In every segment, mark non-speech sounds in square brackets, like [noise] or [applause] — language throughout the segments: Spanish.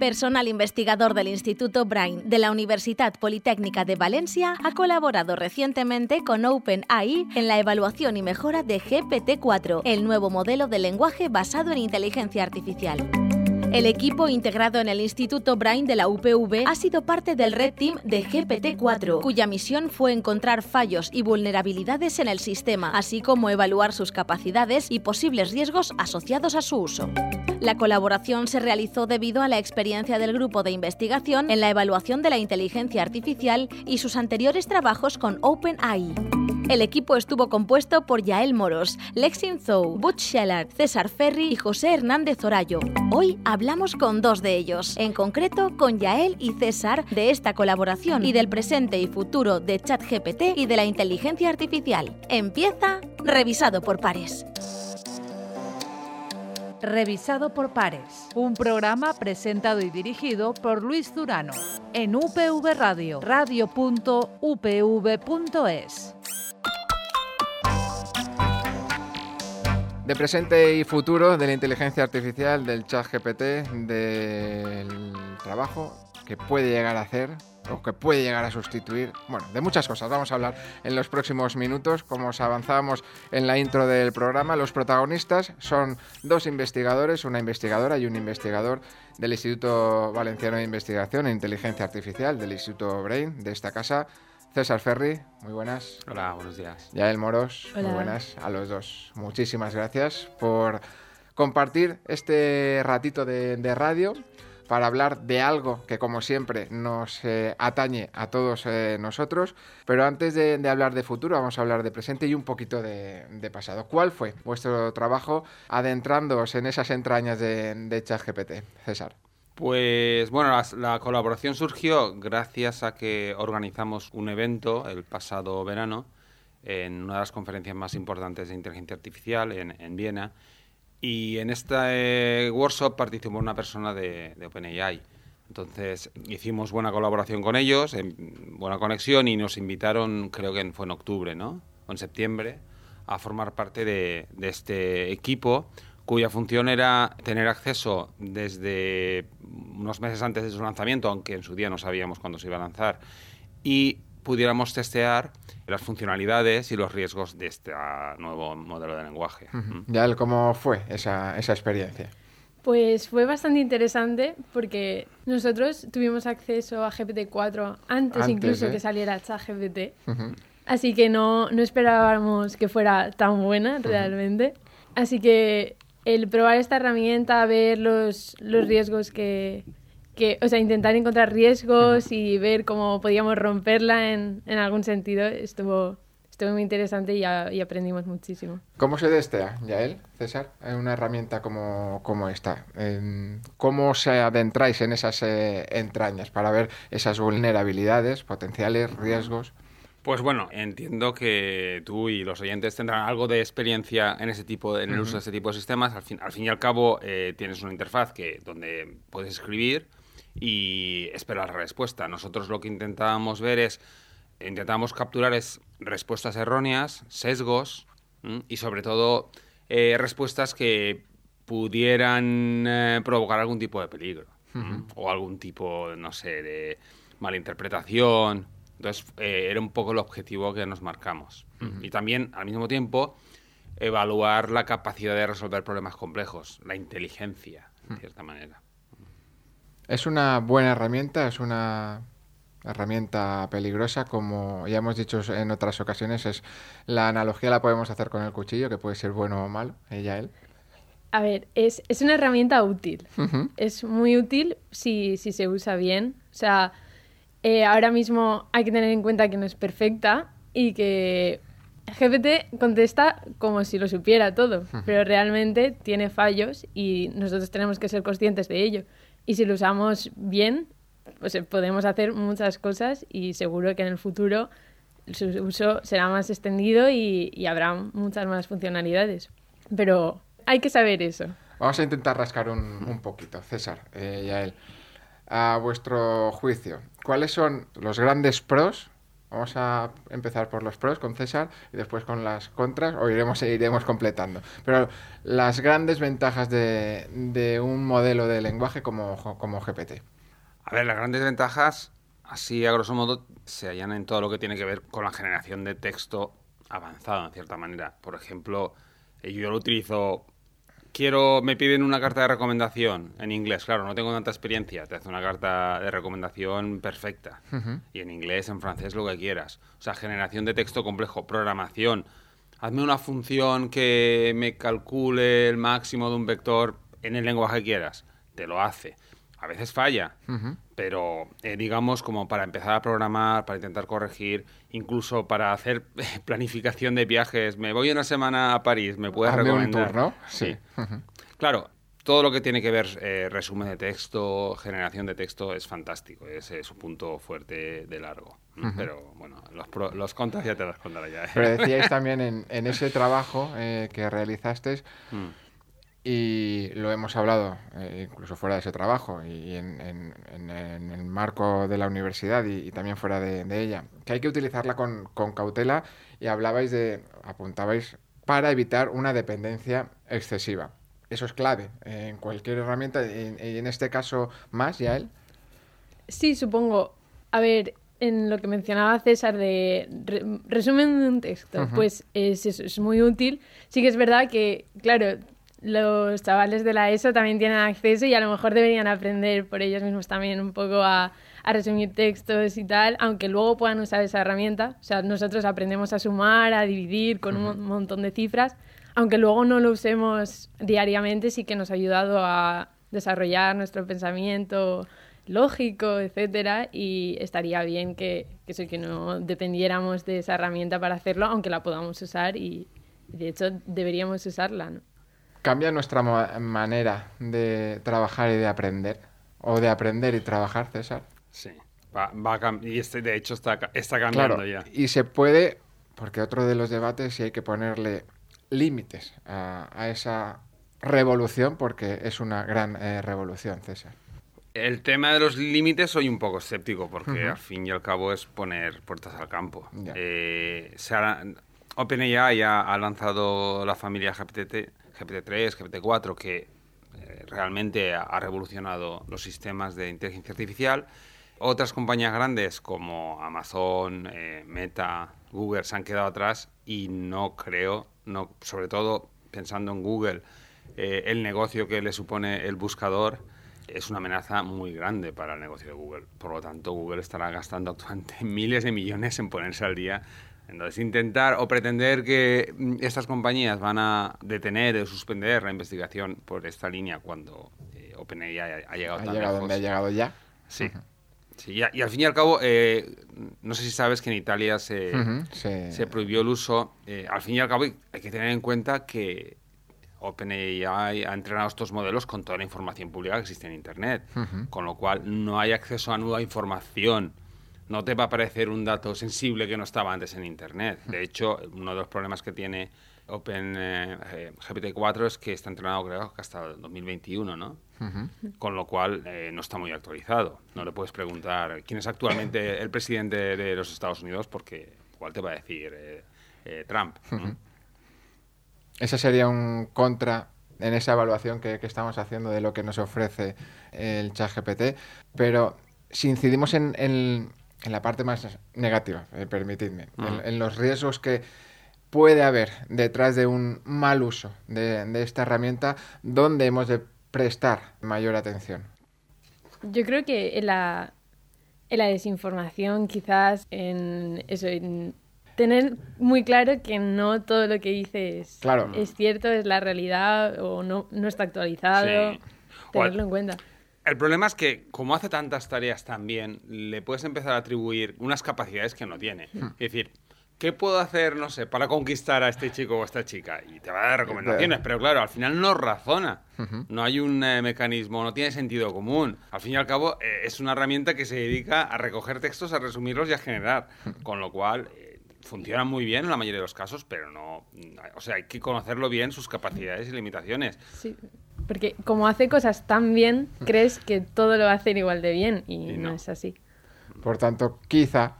personal investigador del Instituto Brain de la Universidad Politécnica de Valencia, ha colaborado recientemente con OpenAI en la evaluación y mejora de GPT-4, el nuevo modelo de lenguaje basado en inteligencia artificial. El equipo integrado en el Instituto Brain de la UPV ha sido parte del Red Team de GPT-4, cuya misión fue encontrar fallos y vulnerabilidades en el sistema, así como evaluar sus capacidades y posibles riesgos asociados a su uso. La colaboración se realizó debido a la experiencia del grupo de investigación en la evaluación de la inteligencia artificial y sus anteriores trabajos con OpenAI. El equipo estuvo compuesto por Yael Moros, Lexin Zhou, Butch Scheller, César Ferri y José Hernández Orayo. Hoy hablamos con dos de ellos, en concreto con Yael y César de esta colaboración y del presente y futuro de ChatGPT y de la inteligencia artificial. Empieza Revisado por Pares. Revisado por Pares, un programa presentado y dirigido por Luis Durano. En UPV Radio, radio.upv.es. De presente y futuro de la inteligencia artificial, del chat GPT, del trabajo que puede llegar a hacer o que puede llegar a sustituir, bueno, de muchas cosas. Vamos a hablar en los próximos minutos. Como os avanzábamos en la intro del programa, los protagonistas son dos investigadores, una investigadora y un investigador del Instituto Valenciano de Investigación e Inteligencia Artificial, del Instituto Brain, de esta casa. César Ferri, muy buenas. Hola, buenos días. Yael Moros, muy buenas a los dos. Muchísimas gracias por compartir este ratito de, radio para hablar de algo que como siempre nos eh, atañe a todos eh, nosotros. Pero antes de, hablar de futuro, vamos a hablar de presente y un poquito de, pasado. ¿Cuál fue vuestro trabajo adentrándoos en esas entrañas de, de ChatGPT, César? Pues bueno, la, colaboración surgió gracias a que organizamos un evento el pasado verano en una de las conferencias más importantes de inteligencia artificial en, Viena. Y en este workshop participó una persona de, OpenAI. Entonces hicimos buena colaboración con ellos, buena conexión y nos invitaron, creo que fue en octubre, ¿no? O en septiembre, a formar parte de, de este equipo cuya función era tener acceso desde unos meses antes de su lanzamiento, aunque en su día no sabíamos cuándo se iba a lanzar, y pudiéramos testear las funcionalidades y los riesgos de este nuevo modelo de lenguaje. Ya, ¿cómo fue esa, esa experiencia? Pues fue bastante interesante porque nosotros tuvimos acceso a GPT-4 antes, incluso que saliera ChatGPT. Así que no, no esperábamos que fuera tan buena realmente. Así que el probar esta herramienta, ver los, los riesgos que, que, o sea, intentar encontrar riesgos y ver cómo podíamos romperla en, en algún sentido, estuvo, estuvo muy interesante y, y aprendimos muchísimo. ¿Cómo se destea, Yael, César, en una herramienta como, como esta? ¿Cómo se adentráis en esas eh, entrañas para ver esas vulnerabilidades, potenciales riesgos? Pues bueno, entiendo que tú y los oyentes tendrán algo de experiencia en ese tipo, en el uso de este tipo de sistemas. Al fin, al fin y al cabo, eh, tienes una interfaz que donde puedes escribir y esperar la respuesta. Nosotros lo que intentábamos ver es, intentábamos capturar es respuestas erróneas, sesgos y sobre todo eh, respuestas que pudieran eh, provocar algún tipo de peligro o algún tipo, no sé, de malinterpretación entonces, eh, era un poco el objetivo que nos marcamos. Y también, al mismo tiempo, evaluar la capacidad de resolver problemas complejos, la inteligencia, en cierta manera. Es una buena herramienta, es una herramienta peligrosa, como ya hemos dicho en otras ocasiones, es la analogía la podemos hacer con el cuchillo, que puede ser bueno o malo, ella, él. A ver, es, es una herramienta útil. Es muy útil si, si se usa bien. O sea, eh, ahora mismo hay que tener en cuenta que no es perfecta y que GPT contesta como si lo supiera todo, pero realmente tiene fallos y nosotros tenemos que ser conscientes de ello. Y si lo usamos bien, pues eh, podemos hacer muchas cosas y seguro que en el futuro su uso será más extendido y, habrá muchas más funcionalidades. Pero hay que saber eso. Vamos a intentar rascar un, poquito, César eh, y a él. A vuestro juicio, ¿cuáles son los grandes pros Vamos a empezar por los pros con César y después con las contras o iremos, iremos completando. Pero las grandes ventajas de, de un modelo de lenguaje como, como GPT. A ver, las grandes ventajas, así a grosso modo, se hallan en todo lo que tiene que ver con la generación de texto avanzado, en cierta manera. Por ejemplo, eh, yo lo utilizo quiero, me piden una carta de recomendación en inglés, claro, no tengo tanta experiencia, te hace una carta de recomendación perfecta. Y en inglés, en francés, lo que quieras. O sea, generación de texto complejo, programación. Hazme una función que me calcule el máximo de un vector en el lenguaje que quieras. Te lo hace a veces falla, pero eh, digamos como para empezar a programar, para intentar corregir, incluso para hacer [laughs] planificación de viajes, me voy una semana a París, me puedes recomendar. Un Sí. Claro, todo lo que tiene que ver eh, resumen de texto, generación de texto es fantástico, ese es su punto fuerte de largo. Pero bueno, los, los contras ya te los contaré ya. ¿eh? Pero decíais [laughs] también en, ese trabajo que realizaste, mm y lo hemos hablado eh, incluso fuera de ese trabajo y en, el marco de la universidad y, también fuera de, ella, que hay que utilizarla con, cautela y hablabais de, apuntabais, para evitar una dependencia excesiva. Eso es clave en cualquier herramienta y en, este caso más, ya él. Sí, supongo. A ver, en lo que mencionaba César de resumen de un texto, pues es, es muy útil. Sí que es verdad que, claro, los chavales de la ESO también tienen acceso y a lo mejor deberían aprender por ellos mismos también un poco a, resumir textos y tal, aunque luego puedan usar esa herramienta. O sea, nosotros aprendemos a sumar, a dividir con un montón de cifras, aunque luego no lo usemos diariamente, sí que nos ha ayudado a desarrollar nuestro pensamiento lógico, etcétera, y estaría bien que, que, que no dependiéramos de esa herramienta para hacerlo, aunque la podamos usar y de hecho deberíamos usarla, ¿no? ¿Cambia nuestra manera de trabajar y de aprender? ¿O de aprender y trabajar, César? Sí, va, y este, de hecho está, está cambiando ya. Y se puede, porque otro de los debates, si hay que ponerle límites a, esa revolución, porque es una gran eh, revolución, César. El tema de los límites soy un poco escéptico, porque al fin y al cabo es poner puertas al campo. Eh, OpenAI ya ha lanzado la familia GPT GPT-3, GPT-4, que eh, realmente ha, revolucionado los sistemas de inteligencia artificial. Otras compañías grandes como Amazon, eh, Meta, Google se han quedado atrás y no creo, no, sobre todo pensando en Google, eh, el negocio que le supone el buscador es una amenaza muy grande para el negocio de Google. Por lo tanto, Google estará gastando actualmente [laughs] miles de millones en ponerse al día entonces, intentar o pretender que mm, estas compañías van a detener o suspender la investigación por esta línea cuando eh, OpenAI ha, llegado ha tan llegado donde ha llegado ya. Sí. sí y, al fin y al cabo, eh, no sé si sabes que en Italia se, se prohibió el uso. Eh, al fin y al cabo, hay que tener en cuenta que OpenAI ha entrenado estos modelos con toda la información pública que existe en Internet, con lo cual no hay acceso a nueva información no te va a aparecer un dato sensible que no estaba antes en Internet. De hecho, uno de los problemas que tiene Open eh, GPT-4 es que está entrenado, creo, hasta 2021, ¿no? Con lo cual eh, no está muy actualizado. No le puedes preguntar quién es actualmente [laughs] el presidente de los Estados Unidos porque igual te va a decir eh, Trump. Ese sería un contra en esa evaluación que, que, estamos haciendo de lo que nos ofrece el chat GPT. Pero si incidimos en, en la parte más negativa, eh, permitidme, mm. en, los riesgos que puede haber detrás de un mal uso de, esta herramienta, donde hemos de prestar mayor atención. Yo creo que en la, en la desinformación, quizás en eso, en tener muy claro que no todo lo que dices claro. es cierto, es la realidad o no, no está actualizado. Tenerlo en cuenta. El problema es que, como hace tantas tareas también, le puedes empezar a atribuir unas capacidades que no tiene. Hmm. Es decir, ¿qué puedo hacer, no sé, para conquistar a este chico o a esta chica? Y te va a dar recomendaciones, pero claro, al final no razona. No hay un eh, mecanismo, no tiene sentido común. Al fin y al cabo, eh, es una herramienta que se dedica a recoger textos, a resumirlos y a generar. Con lo cual, eh, funciona muy bien en la mayoría de los casos, pero no. O sea, hay que conocerlo bien, sus capacidades y limitaciones. Sí. Porque como hace cosas tan bien, crees que todo lo hacer igual de bien y, no. es así. Por tanto, quizá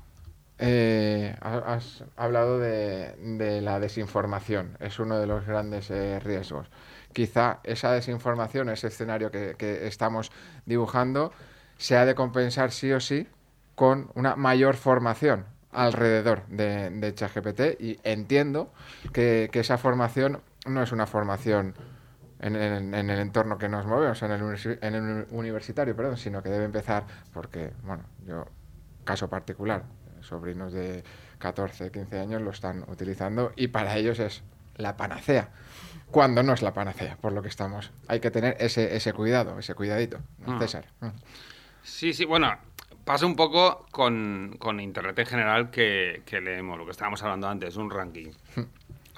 eh, has hablado de, la desinformación. Es uno de los grandes eh, riesgos. Quizá esa desinformación, ese escenario que, estamos dibujando, se ha de compensar sí o sí con una mayor formación alrededor de, de ChatGPT y entiendo que, esa formación no es una formación en el, en el, entorno que nos movemos, en el, en el universitario, perdón, sino que debe empezar porque, bueno, yo, caso particular, sobrinos de 14, 15 años lo están utilizando y para ellos es la panacea, cuando no es la panacea, por lo que estamos. Hay que tener ese, ese cuidado, ese cuidadito, ah. César. Mm. Sí, sí, bueno, pasa un poco con, con Internet en general que, que, leemos, lo que estábamos hablando antes, un ranking.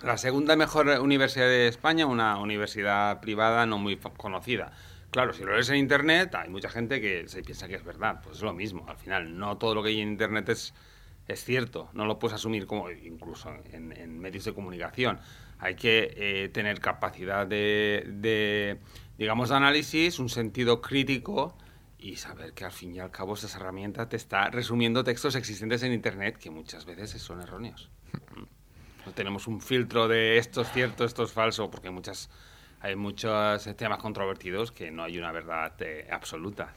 La segunda mejor universidad de España, una universidad privada no muy conocida. Claro, si lo lees en Internet, hay mucha gente que se piensa que es verdad. Pues es lo mismo. Al final, no todo lo que hay en Internet es, es cierto, no lo puedes asumir como incluso en, medios de comunicación. Hay que eh, tener capacidad de, digamos, de análisis, un sentido crítico y saber que al fin y al cabo esa herramienta te está resumiendo textos existentes en Internet que muchas veces son erróneos. [laughs] No tenemos un filtro de esto es cierto, esto es falso, porque muchas, hay muchos temas controvertidos que no hay una verdad eh, absoluta.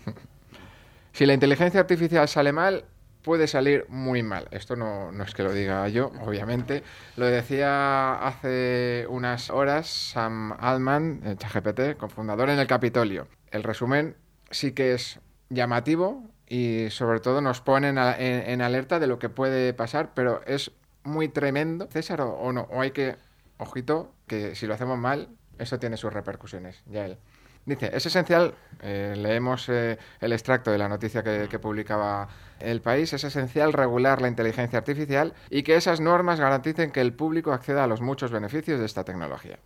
Si la inteligencia artificial sale mal, puede salir muy mal. Esto no, es que lo diga yo, obviamente. Lo decía hace unas horas Sam Altman, el ChatGPT, cofundador en el Capitolio. El resumen sí que es llamativo y sobre todo nos pone en, alerta de lo que puede pasar, pero es muy tremendo, César, o, no, o hay que, ojito, que si lo hacemos mal, eso tiene sus repercusiones, ya él. Dice, es esencial, eh, leemos eh, el extracto de la noticia que, publicaba el país, es esencial regular la inteligencia artificial y que esas normas garanticen que el público acceda a los muchos beneficios de esta tecnología.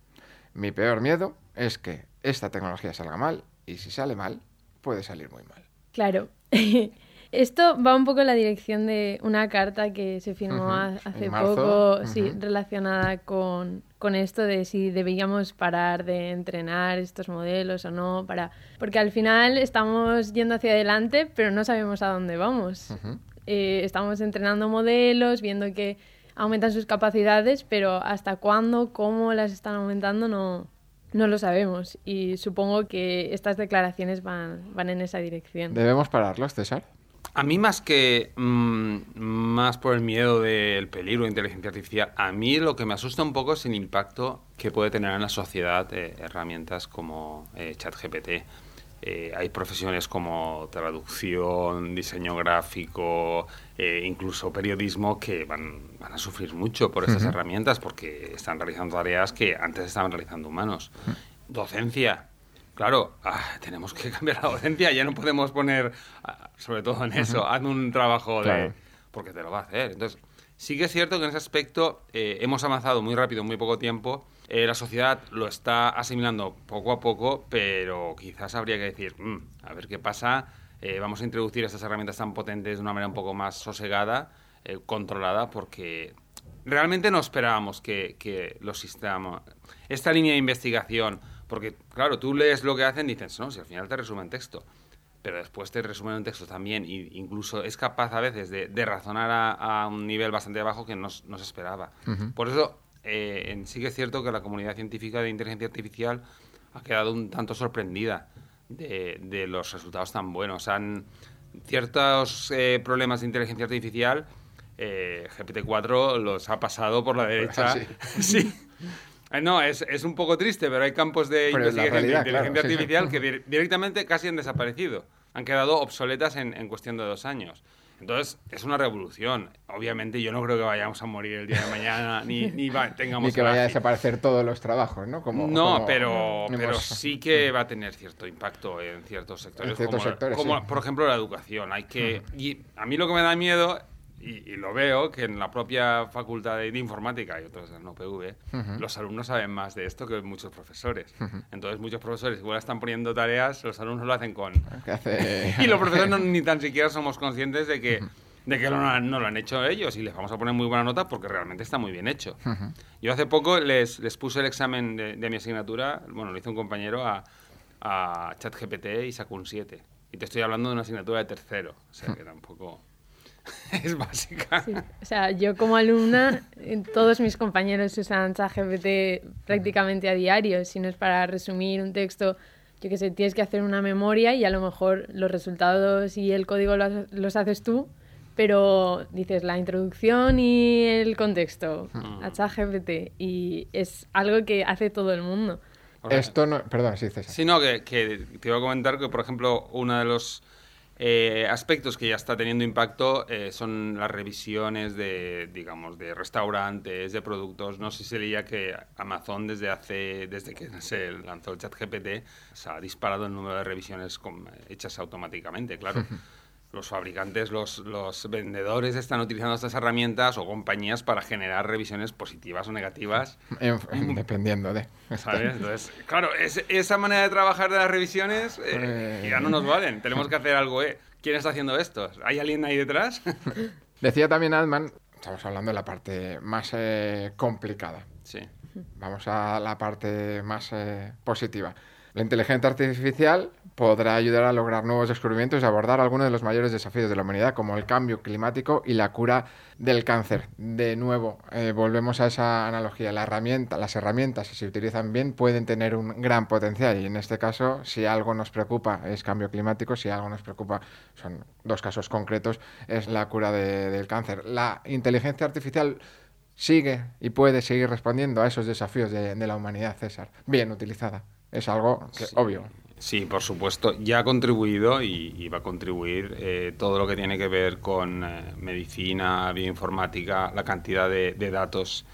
Mi peor miedo es que esta tecnología salga mal y si sale mal, puede salir muy mal. Claro. [laughs] Esto va un poco en la dirección de una carta que se firmó hace poco, sí, relacionada con, con, esto de si debíamos parar de entrenar estos modelos o no, para porque al final estamos yendo hacia adelante, pero no sabemos a dónde vamos. Eh, estamos entrenando modelos, viendo que aumentan sus capacidades, pero hasta cuándo, cómo las están aumentando, no, no lo sabemos. Y supongo que estas declaraciones van, van en esa dirección. ¿Debemos pararlos, César? A mí más que mm, más por el miedo del peligro de inteligencia artificial, a mí lo que me asusta un poco es el impacto que puede tener en la sociedad eh, herramientas como eh, ChatGPT. Eh, hay profesiones como traducción, diseño gráfico, incluso periodismo que van, van, a sufrir mucho por esas herramientas porque están realizando tareas que antes estaban realizando humanos. Docencia, Claro, ah, tenemos que [laughs] cambiar la docencia, ya no podemos poner, ah, sobre todo en eso, hazme un trabajo de... porque te lo va a hacer. Entonces, sí que es cierto que en ese aspecto eh, hemos avanzado muy rápido en muy poco tiempo. Eh, la sociedad lo está asimilando poco a poco, pero quizás habría que decir, mm, a ver qué pasa, eh, vamos a introducir estas herramientas tan potentes de una manera un poco más sosegada, controlada, porque realmente no esperábamos que, que los sistemas, esta línea de investigación porque, claro, tú lees lo que hacen y dices, no, si al final te resumen texto. Pero después te resumen un texto también e incluso es capaz a veces de, razonar a, un nivel bastante bajo que no, se esperaba. Por eso, eh, sí que es cierto que la comunidad científica de inteligencia artificial ha quedado un tanto sorprendida de, los resultados tan buenos. Han ciertos eh, problemas de inteligencia artificial, eh, GPT-4 los ha pasado por la [laughs] derecha. sí. [laughs] Eh, no, es, es, un poco triste, pero hay campos de investigación de inteligencia artificial que directamente casi han desaparecido. Han quedado obsoletas en, en, cuestión de dos años. Entonces, es una revolución. Obviamente, yo no creo que vayamos a morir el día de mañana, ni, [laughs] ni tengamos... Ni que vaya a desaparecer todos los trabajos, ¿no? Como, no, pero, [laughs] pero sí [laughs] que va a tener cierto impacto en ciertos sectores. En ciertos como, sectores, como por ejemplo, la educación. Hay que... Y a mí lo que me da miedo y, lo veo que en la propia facultad de, informática y otros en UPV, los alumnos saben más de esto que muchos profesores. Entonces, muchos profesores igual están poniendo tareas, los alumnos lo hacen con. [laughs] y los profesores ni tan siquiera somos conscientes de que. De que no, no, lo han hecho ellos y les vamos a poner muy buena nota porque realmente está muy bien hecho. Yo hace poco les, les puse el examen de, mi asignatura, bueno, lo hizo un compañero a, a ChatGPT y sacó un 7. Y te estoy hablando de una asignatura de tercero, o sea que tampoco... [laughs] es básica. O sea, yo como alumna, todos mis compañeros usan ChatGPT prácticamente a diario. Si no es para resumir un texto, yo qué sé, tienes que hacer una memoria y a lo mejor los resultados y el código los, los haces tú, pero dices la introducción y el contexto a ChatGPT y es algo que hace todo el mundo. Esto no... Perdón, sí, César. Sí, no, que, que te iba a comentar que, por ejemplo, uno de los eh, aspectos que ya está teniendo impacto eh, son las revisiones de, digamos, de restaurantes, de productos. No sé si leía que Amazon desde hace, desde que se lanzó el chat GPT, se ha disparado el número de revisiones hechas automáticamente, claro. [laughs] Los fabricantes, los, los vendedores están utilizando estas herramientas o compañías para generar revisiones positivas o negativas. En- en- dependiendo de... ¿Sabes? Entonces, claro, es- esa manera de trabajar de las revisiones eh, Eh. ya no nos valen. Tenemos que hacer algo, ¿eh? ¿Quién está haciendo esto? ¿Hay alguien ahí detrás? [laughs] Decía también Altman, estamos hablando de la parte más eh, complicada. sí. Vamos a la parte más eh, positiva. La inteligencia artificial podrá ayudar a lograr nuevos descubrimientos y abordar algunos de los mayores desafíos de la humanidad, como el cambio climático y la cura del cáncer. De nuevo, eh, volvemos a esa analogía. La herramienta, las herramientas, si se utilizan bien, pueden tener un gran potencial. Y en este caso, si algo nos preocupa es cambio climático, si algo nos preocupa, son dos casos concretos, es la cura de- del cáncer. La inteligencia artificial sigue y puede seguir respondiendo a esos desafíos de, de la humanidad, César. Bien utilizada. Es algo que, Sí. obvio. Sí, por supuesto. Ya ha contribuido y, y va a contribuir eh, todo lo que tiene que ver con eh, medicina, bioinformática, la cantidad de, de datos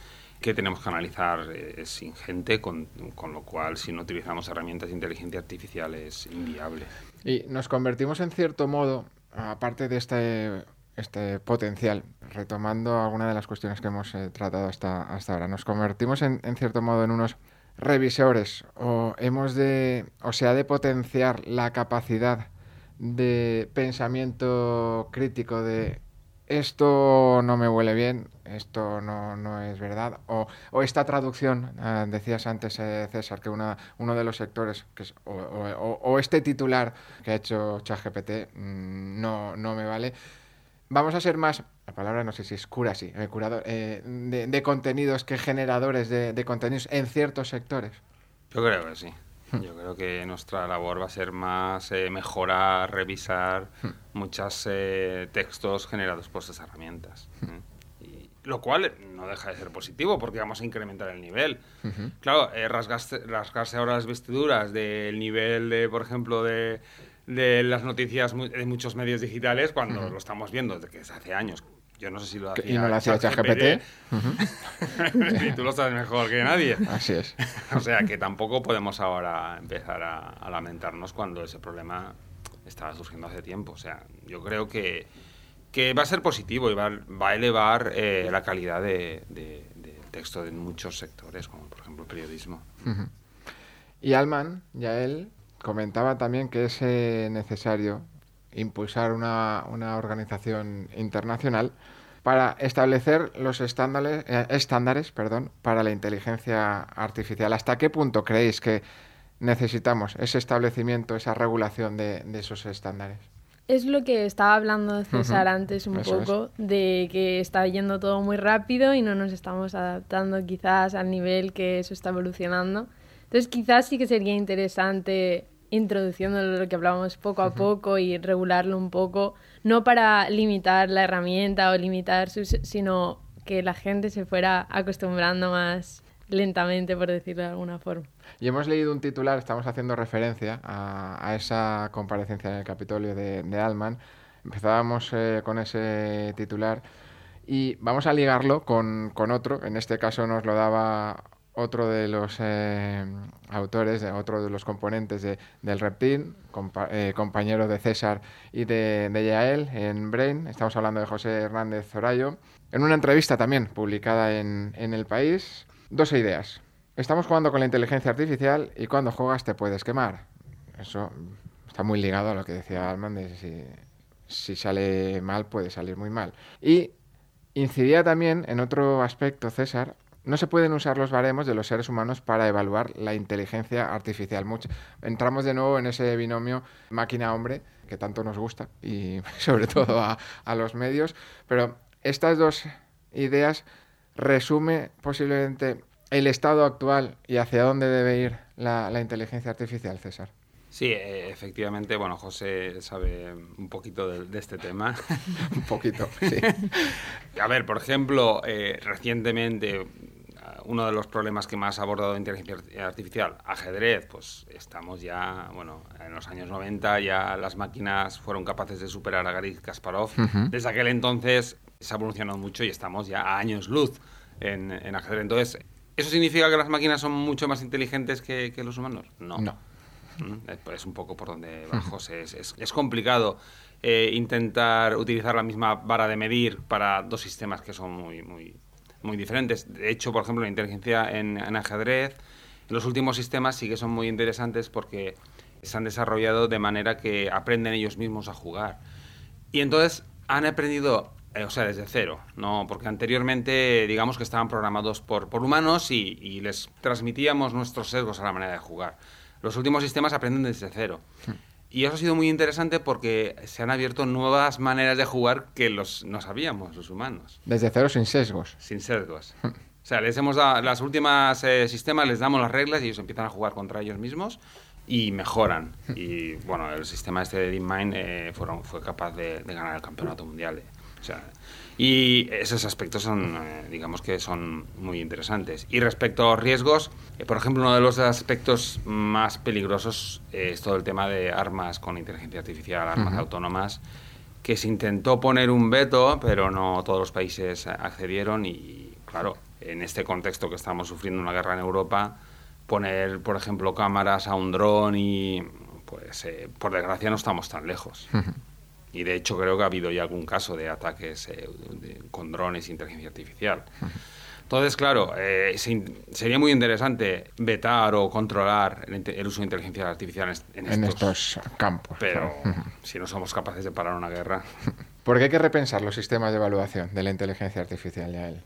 que tenemos que analizar eh, es ingente, con, con lo cual si no utilizamos herramientas de inteligencia artificial es inviable. Y nos convertimos en cierto modo, aparte de este, este potencial, retomando alguna de las cuestiones que hemos eh, tratado hasta, hasta ahora, nos convertimos en, en cierto modo en unos revisores o hemos de o se ha de potenciar la capacidad de pensamiento crítico de esto no me huele bien, esto no, no es verdad, o, o esta traducción, eh, decías antes, eh, César, que una, uno de los sectores, que o- o este titular que ha hecho ChatGPT mm, no, no me vale. Vamos a ser más, la palabra no sé si es cura, sí, eh, curador, eh, de, de contenidos que generadores de, de contenidos en ciertos sectores. Yo creo que sí. Yo creo que nuestra labor va a ser más eh, mejorar, revisar muchos textos generados por esas herramientas. ¿eh? Y- lo cual no deja de ser positivo porque vamos a incrementar el nivel. Claro, eh, rasgarse, rasgarse ahora las vestiduras del nivel de, por ejemplo, de, de las noticias de muchos medios digitales cuando lo estamos viendo desde que es hace años. Yo no sé si lo hacía y no lo hacía ChatGPT. y [laughs] tú lo sabes mejor que nadie. Así es. [laughs] O sea que tampoco podemos ahora empezar a, a lamentarnos cuando ese problema estaba surgiendo hace tiempo. O sea, yo creo que, que va a ser positivo y va, va a elevar eh, la calidad de, de- del texto de muchos sectores, como por ejemplo el periodismo. Y Alman, ya él, comentaba también que es eh, necesario impulsar una, una organización internacional para establecer los estándares, eh, estándares perdón, para la inteligencia artificial. ¿Hasta qué punto creéis que necesitamos ese establecimiento, esa regulación de, de esos estándares? Es lo que estaba hablando César antes un eso es. poco, de que está yendo todo muy rápido y no nos estamos adaptando quizás al nivel que eso está evolucionando. Entonces quizás sí que sería interesante introduciendo lo que hablábamos poco a poco y regularlo un poco, no para limitar la herramienta o limitar sus, sino que la gente se fuera acostumbrando más lentamente, por decirlo de alguna forma. Y hemos leído un titular, estamos haciendo referencia a, a esa comparecencia en el Capitolio de, de Alman. Empezábamos eh, con ese titular y vamos a ligarlo con, con otro. En este caso nos lo daba otro de los eh, autores, de, otro de los componentes de- del Reptil, compa- eh, compañero de César y de, de Yael en Brain. Estamos hablando de José Hernández Zorayo. En una entrevista también publicada en, en El País, dos ideas. Estamos jugando con la inteligencia artificial y cuando juegas te puedes quemar. Eso está muy ligado a lo que decía Alman de si, si sale mal puede salir muy mal. Y incidía también en otro aspecto, César, no se pueden usar los baremos de los seres humanos para evaluar la inteligencia artificial. entramos de nuevo en ese binomio máquina-hombre que tanto nos gusta y [laughs] sobre todo a, los medios. Pero estas dos ideas resume posiblemente el estado actual y hacia dónde debe ir la, inteligencia artificial, César. Sí, eh, efectivamente, bueno, José sabe un poquito de, este tema. [laughs] un poquito, sí. [laughs] A ver, por ejemplo, eh, recientemente uno de los problemas que más ha abordado inteligencia artificial, ajedrez, pues estamos ya, bueno, en los años 90 ya las máquinas fueron capaces de superar a Gary Kasparov. Desde aquel entonces se ha evolucionado mucho y estamos ya a años luz en, ajedrez. Entonces, ¿eso significa que las máquinas son mucho más inteligentes que, los humanos? No. No. Mm, es un poco por donde va José. Es, complicado eh, intentar utilizar la misma vara de medir para dos sistemas que son muy, muy, muy diferentes. De hecho, por ejemplo, la inteligencia en, ajedrez, los últimos sistemas sí que son muy interesantes porque se han desarrollado de manera que aprenden ellos mismos a jugar. Y entonces han aprendido, eh, o sea, desde cero, ¿no? Porque anteriormente, digamos que estaban programados por, por humanos y, y, les transmitíamos nuestros sesgos a la manera de jugar. Los últimos sistemas aprenden desde cero. Hmm. Y eso ha sido muy interesante porque se han abierto nuevas maneras de jugar que los, no sabíamos los humanos. Desde cero sin sesgos. Sin sesgos. o sea, les hemos dado las últimas eh, sistemas, les damos las reglas y ellos empiezan a jugar contra ellos mismos y mejoran. Y bueno, el sistema este de DeepMind eh, fueron, fue capaz de, de, ganar el campeonato mundial. o sea, y esos aspectos son, eh, digamos que son muy interesantes. Y respecto a riesgos, eh, por ejemplo, uno de los aspectos más peligrosos es todo el tema de armas con inteligencia artificial, armas autónomas, que se intentó poner un veto, pero no todos los países accedieron y, claro, en este contexto que estamos sufriendo una guerra en Europa, poner, por ejemplo, cámaras a un dron y, pues, eh, por desgracia no estamos tan lejos. Y de hecho creo que ha habido ya algún caso de ataques eh, con drones e inteligencia artificial. Entonces, claro, eh, sería muy interesante vetar o controlar el, uso de inteligencia artificial en, estos, campos. Pero [laughs] si no somos capaces de parar una guerra. [laughs] ¿Por qué hay que repensar los sistemas de evaluación de la inteligencia artificial, él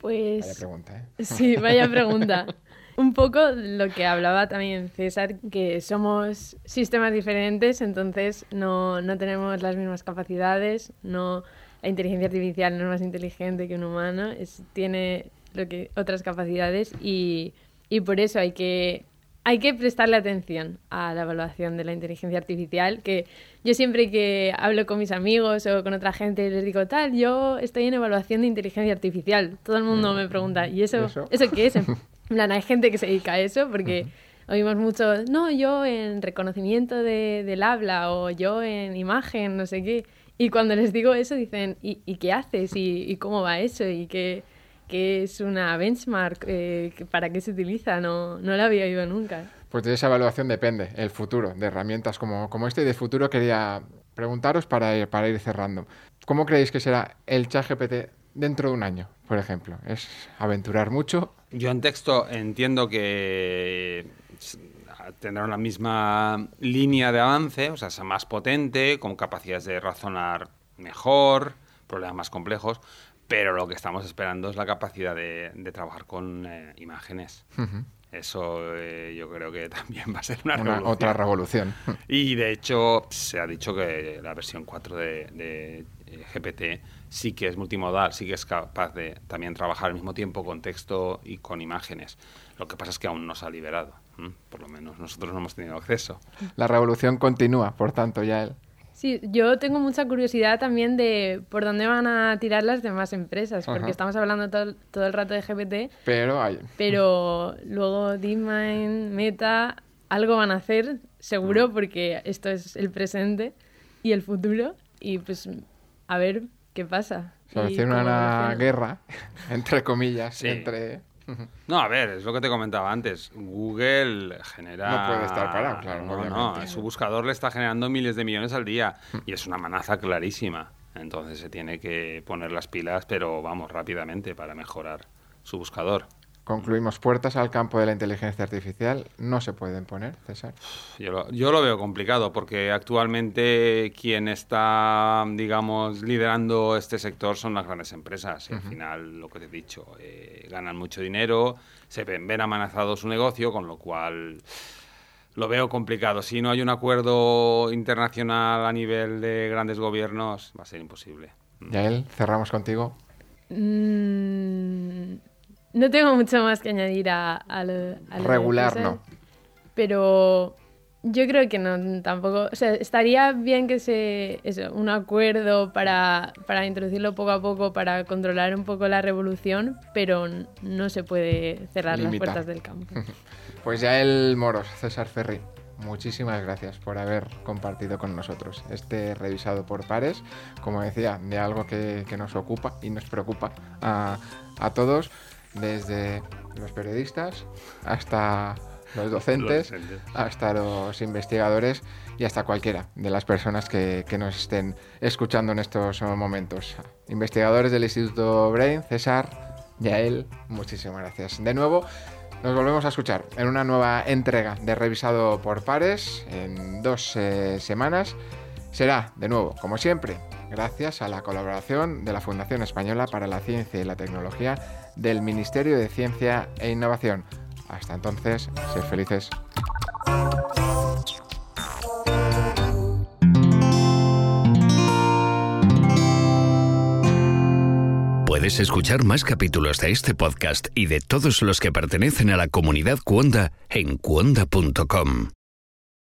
Pues. Vaya pregunta, ¿eh? [laughs] Sí, vaya pregunta. [laughs] un poco lo que hablaba también César, que somos sistemas diferentes, entonces no, no tenemos las mismas capacidades, no la inteligencia artificial no es más inteligente que un humano, es, tiene lo que, otras capacidades y, y por eso hay que hay que prestarle atención a la evaluación de la inteligencia artificial, que yo siempre que hablo con mis amigos o con otra gente les digo, tal, yo estoy en evaluación de inteligencia artificial. Todo el mundo me pregunta, ¿y eso, eso? ¿eso qué es? En [laughs] plan, hay gente que se dedica a eso porque oímos mucho, no, yo en reconocimiento de, del habla o yo en imagen, no sé qué. Y cuando les digo eso dicen, ¿y, y qué haces? ¿Y, ¿Y, cómo va eso? ¿Y qué, qué es una benchmark? Eh, ¿Para qué se utiliza? No, no la había oído nunca. Pues de esa evaluación depende el futuro de herramientas como, como este. Y de futuro quería preguntaros para ir, para ir cerrando. ¿Cómo creéis que será el chat GPT dentro de un año, por ejemplo? ¿Es aventurar mucho? Yo en texto entiendo que tendrá la misma línea de avance, o sea, sea más potente, con capacidades de razonar mejor, problemas más complejos, pero lo que estamos esperando es la capacidad de, trabajar con eh, imágenes. Eso eh, yo creo que también va a ser una, otra revolución. Y de hecho se ha dicho que la versión 4 de, de eh, GPT sí que es multimodal, sí que es capaz de también trabajar al mismo tiempo con texto y con imágenes. Lo que pasa es que aún no se ha liberado, por lo menos nosotros no hemos tenido acceso. La revolución continúa, por tanto, ya él. Sí, yo tengo mucha curiosidad también de por dónde van a tirar las demás empresas, porque estamos hablando todo, todo, el rato de GPT. Pero hay. Pero luego DeepMind, Meta, algo van a hacer, seguro, porque esto es el presente y el futuro. Y pues, a ver ¿Qué pasa? Se avecina una guerra, [laughs] entre comillas, entre... No, a ver, es lo que te comentaba antes. Google genera... No puede estar parado, claro, no, no, su buscador le está generando miles de millones al día y es una amenaza clarísima. Entonces se tiene que poner las pilas, pero vamos, rápidamente para mejorar su buscador. Concluimos puertas al campo de la inteligencia artificial. No se pueden poner, César. Yo lo, yo lo veo complicado porque actualmente quien está, digamos, liderando este sector son las grandes empresas. Y al final, lo que te he dicho, eh, ganan mucho dinero, se ven, ven amenazado su negocio, con lo cual lo veo complicado. Si no hay un acuerdo internacional a nivel de grandes gobiernos, va a ser imposible. Yael, cerramos contigo. Mm, no tengo mucho más que añadir a, a lo, a lo de Regular, no. Pero yo creo que no, tampoco. O sea, estaría bien que se. Eso, un acuerdo para, para introducirlo poco a poco, para controlar un poco la revolución, pero no se puede cerrar las puertas del campo. [laughs] Pues Yael Moros, César Ferri, muchísimas gracias por haber compartido con nosotros este revisado por pares, como decía, de algo que, que nos ocupa y nos preocupa a, a todos, desde los periodistas hasta los docentes, Los docentes. hasta los investigadores y hasta cualquiera de las personas que, que nos estén escuchando en estos momentos. Investigadores del Instituto Brain, César, Yael, muchísimas gracias. De nuevo, nos volvemos a escuchar en una nueva entrega de Revisado por Pares en dos eh, semanas. Será, de nuevo, como siempre, gracias a la colaboración de la Fundación Española para la Ciencia y la Tecnología del Ministerio de Ciencia e Innovación. Hasta entonces, sed felices. Puedes escuchar más capítulos de este podcast y de todos los que pertenecen a la comunidad Cuonda en cuonda.com.